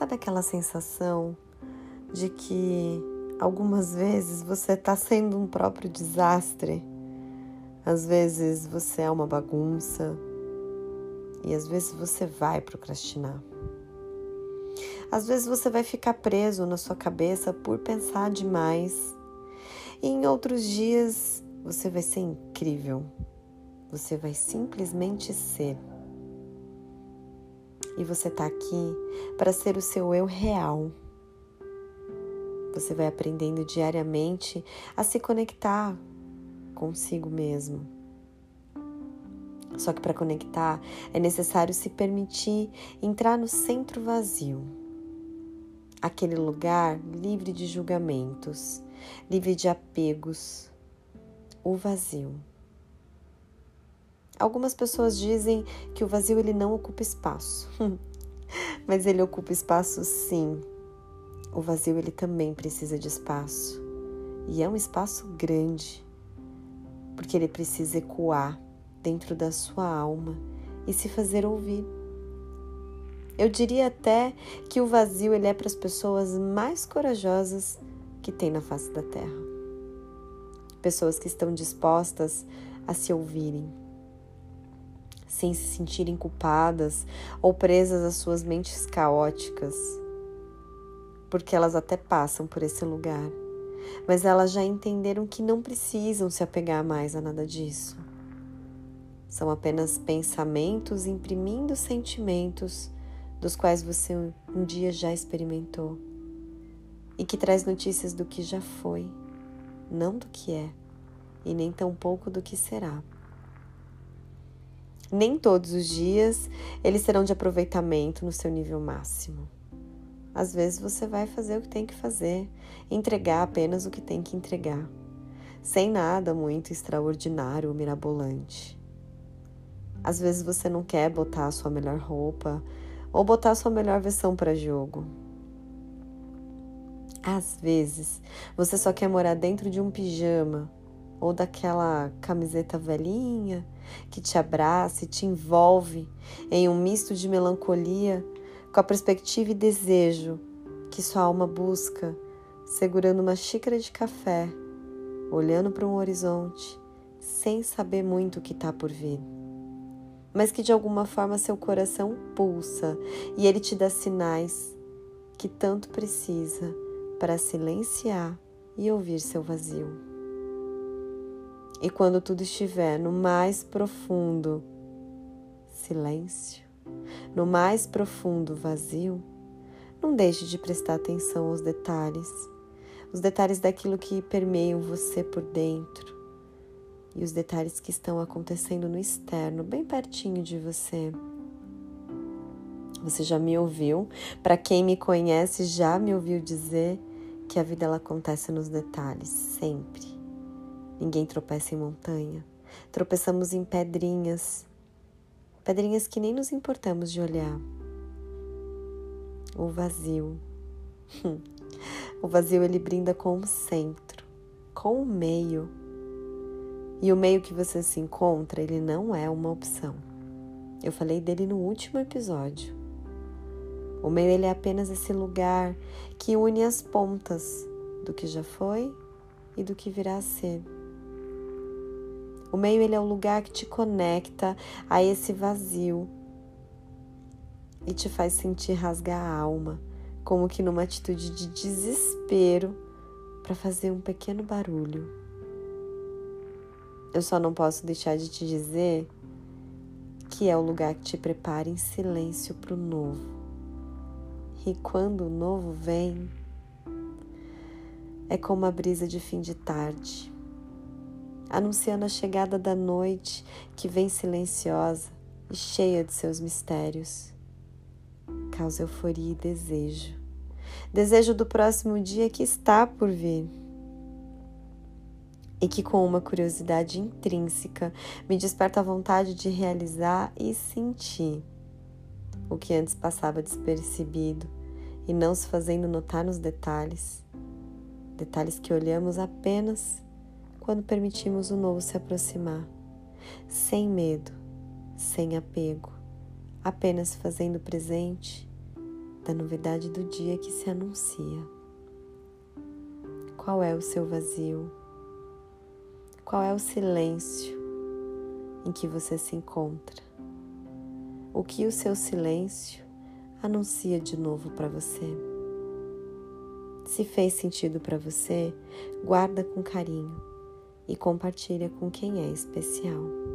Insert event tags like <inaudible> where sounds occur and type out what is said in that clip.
Sabe aquela sensação de que algumas vezes você está sendo um próprio desastre? Às vezes você é uma bagunça e às vezes você vai procrastinar. Às vezes você vai ficar preso na sua cabeça por pensar demais. E em outros dias você vai ser incrível. Você vai simplesmente ser. E você está aqui para ser o seu eu real. Você vai aprendendo diariamente a se conectar consigo mesmo. Só que para conectar é necessário se permitir entrar no centro vazio aquele lugar livre de julgamentos, livre de apegos, o vazio. Algumas pessoas dizem que o vazio ele não ocupa espaço, <laughs> mas ele ocupa espaço sim. O vazio ele também precisa de espaço e é um espaço grande, porque ele precisa ecoar dentro da sua alma e se fazer ouvir. Eu diria até que o vazio ele é para as pessoas mais corajosas que tem na face da terra. Pessoas que estão dispostas a se ouvirem, sem se sentirem culpadas ou presas às suas mentes caóticas, porque elas até passam por esse lugar, mas elas já entenderam que não precisam se apegar mais a nada disso. São apenas pensamentos imprimindo sentimentos dos quais você um dia já experimentou e que traz notícias do que já foi, não do que é, e nem tampouco do que será. Nem todos os dias eles serão de aproveitamento no seu nível máximo. Às vezes você vai fazer o que tem que fazer, entregar apenas o que tem que entregar, sem nada muito extraordinário ou mirabolante. Às vezes você não quer botar a sua melhor roupa ou botar a sua melhor versão para jogo. Às vezes você só quer morar dentro de um pijama ou daquela camiseta velhinha que te abraça e te envolve em um misto de melancolia com a perspectiva e desejo que sua alma busca, segurando uma xícara de café, olhando para um horizonte, sem saber muito o que está por vir. Mas que de alguma forma seu coração pulsa e ele te dá sinais que tanto precisa para silenciar e ouvir seu vazio. E quando tudo estiver no mais profundo silêncio, no mais profundo vazio, não deixe de prestar atenção aos detalhes, os detalhes daquilo que permeiam você por dentro e os detalhes que estão acontecendo no externo, bem pertinho de você. Você já me ouviu? Para quem me conhece, já me ouviu dizer que a vida ela acontece nos detalhes, sempre. Ninguém tropeça em montanha. Tropeçamos em pedrinhas, pedrinhas que nem nos importamos de olhar. O vazio. <laughs> o vazio ele brinda com o centro, com o meio. E o meio que você se encontra, ele não é uma opção. Eu falei dele no último episódio. O meio ele é apenas esse lugar que une as pontas do que já foi e do que virá a ser. O meio ele é o lugar que te conecta a esse vazio e te faz sentir rasgar a alma, como que numa atitude de desespero para fazer um pequeno barulho. Eu só não posso deixar de te dizer que é o lugar que te prepara em silêncio para o novo. E quando o novo vem, é como a brisa de fim de tarde anunciando a chegada da noite que vem silenciosa e cheia de seus mistérios. Causa euforia e desejo. Desejo do próximo dia que está por vir. E que, com uma curiosidade intrínseca, me desperta a vontade de realizar e sentir o que antes passava despercebido e não se fazendo notar nos detalhes, detalhes que olhamos apenas quando permitimos o novo se aproximar, sem medo, sem apego, apenas fazendo presente da novidade do dia que se anuncia. Qual é o seu vazio? Qual é o silêncio em que você se encontra? O que o seu silêncio anuncia de novo para você? Se fez sentido para você, guarda com carinho e compartilha com quem é especial.